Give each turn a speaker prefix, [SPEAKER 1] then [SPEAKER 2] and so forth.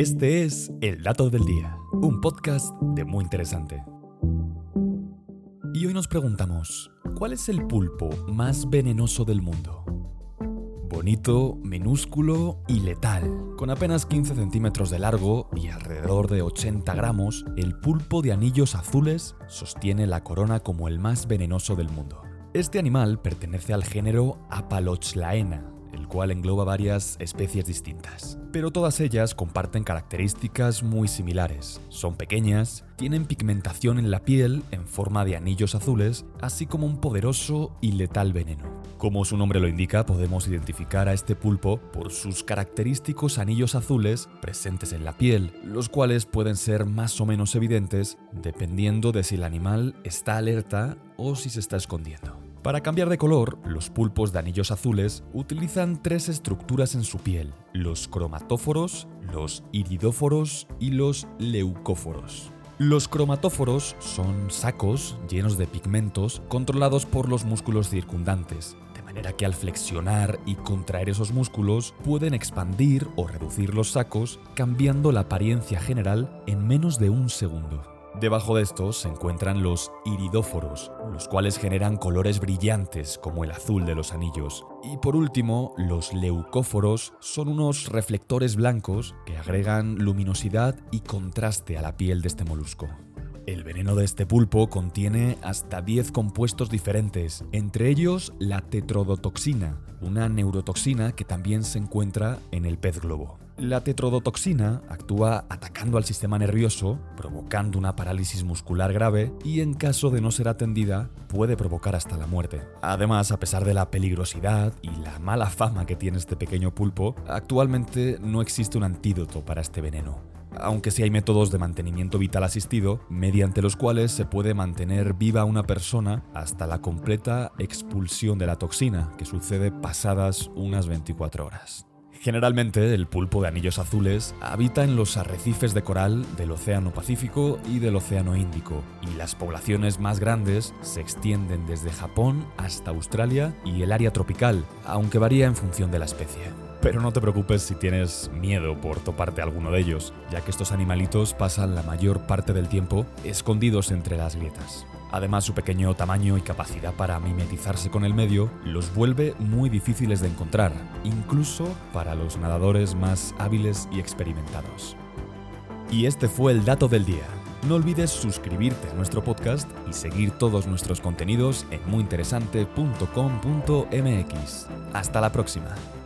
[SPEAKER 1] Este es El Dato del Día, un podcast de muy interesante. Y hoy nos preguntamos, ¿cuál es el pulpo más venenoso del mundo? Bonito, minúsculo y letal. Con apenas 15 centímetros de largo y alrededor de 80 gramos, el pulpo de anillos azules sostiene la corona como el más venenoso del mundo. Este animal pertenece al género Apalochlaena, el cual engloba varias especies distintas. Pero todas ellas comparten características muy similares. Son pequeñas, tienen pigmentación en la piel en forma de anillos azules, así como un poderoso y letal veneno. Como su nombre lo indica, podemos identificar a este pulpo por sus característicos anillos azules presentes en la piel, los cuales pueden ser más o menos evidentes dependiendo de si el animal está alerta o si se está escondiendo. Para cambiar de color, los pulpos de anillos azules utilizan tres estructuras en su piel, los cromatóforos, los iridóforos y los leucóforos. Los cromatóforos son sacos llenos de pigmentos controlados por los músculos circundantes, de manera que al flexionar y contraer esos músculos pueden expandir o reducir los sacos, cambiando la apariencia general en menos de un segundo. Debajo de estos se encuentran los iridóforos, los cuales generan colores brillantes como el azul de los anillos. Y por último, los leucóforos son unos reflectores blancos que agregan luminosidad y contraste a la piel de este molusco. El veneno de este pulpo contiene hasta 10 compuestos diferentes, entre ellos la tetrodotoxina, una neurotoxina que también se encuentra en el pez globo. La tetrodotoxina actúa atacando al sistema nervioso, provocando una parálisis muscular grave y en caso de no ser atendida puede provocar hasta la muerte. Además, a pesar de la peligrosidad y la mala fama que tiene este pequeño pulpo, actualmente no existe un antídoto para este veneno aunque sí hay métodos de mantenimiento vital asistido, mediante los cuales se puede mantener viva una persona hasta la completa expulsión de la toxina, que sucede pasadas unas 24 horas. Generalmente el pulpo de anillos azules habita en los arrecifes de coral del Océano Pacífico y del Océano Índico, y las poblaciones más grandes se extienden desde Japón hasta Australia y el área tropical, aunque varía en función de la especie. Pero no te preocupes si tienes miedo por toparte alguno de ellos, ya que estos animalitos pasan la mayor parte del tiempo escondidos entre las grietas. Además, su pequeño tamaño y capacidad para mimetizarse con el medio los vuelve muy difíciles de encontrar, incluso para los nadadores más hábiles y experimentados. Y este fue el dato del día. No olvides suscribirte a nuestro podcast y seguir todos nuestros contenidos en muyinteresante.com.mx. Hasta la próxima.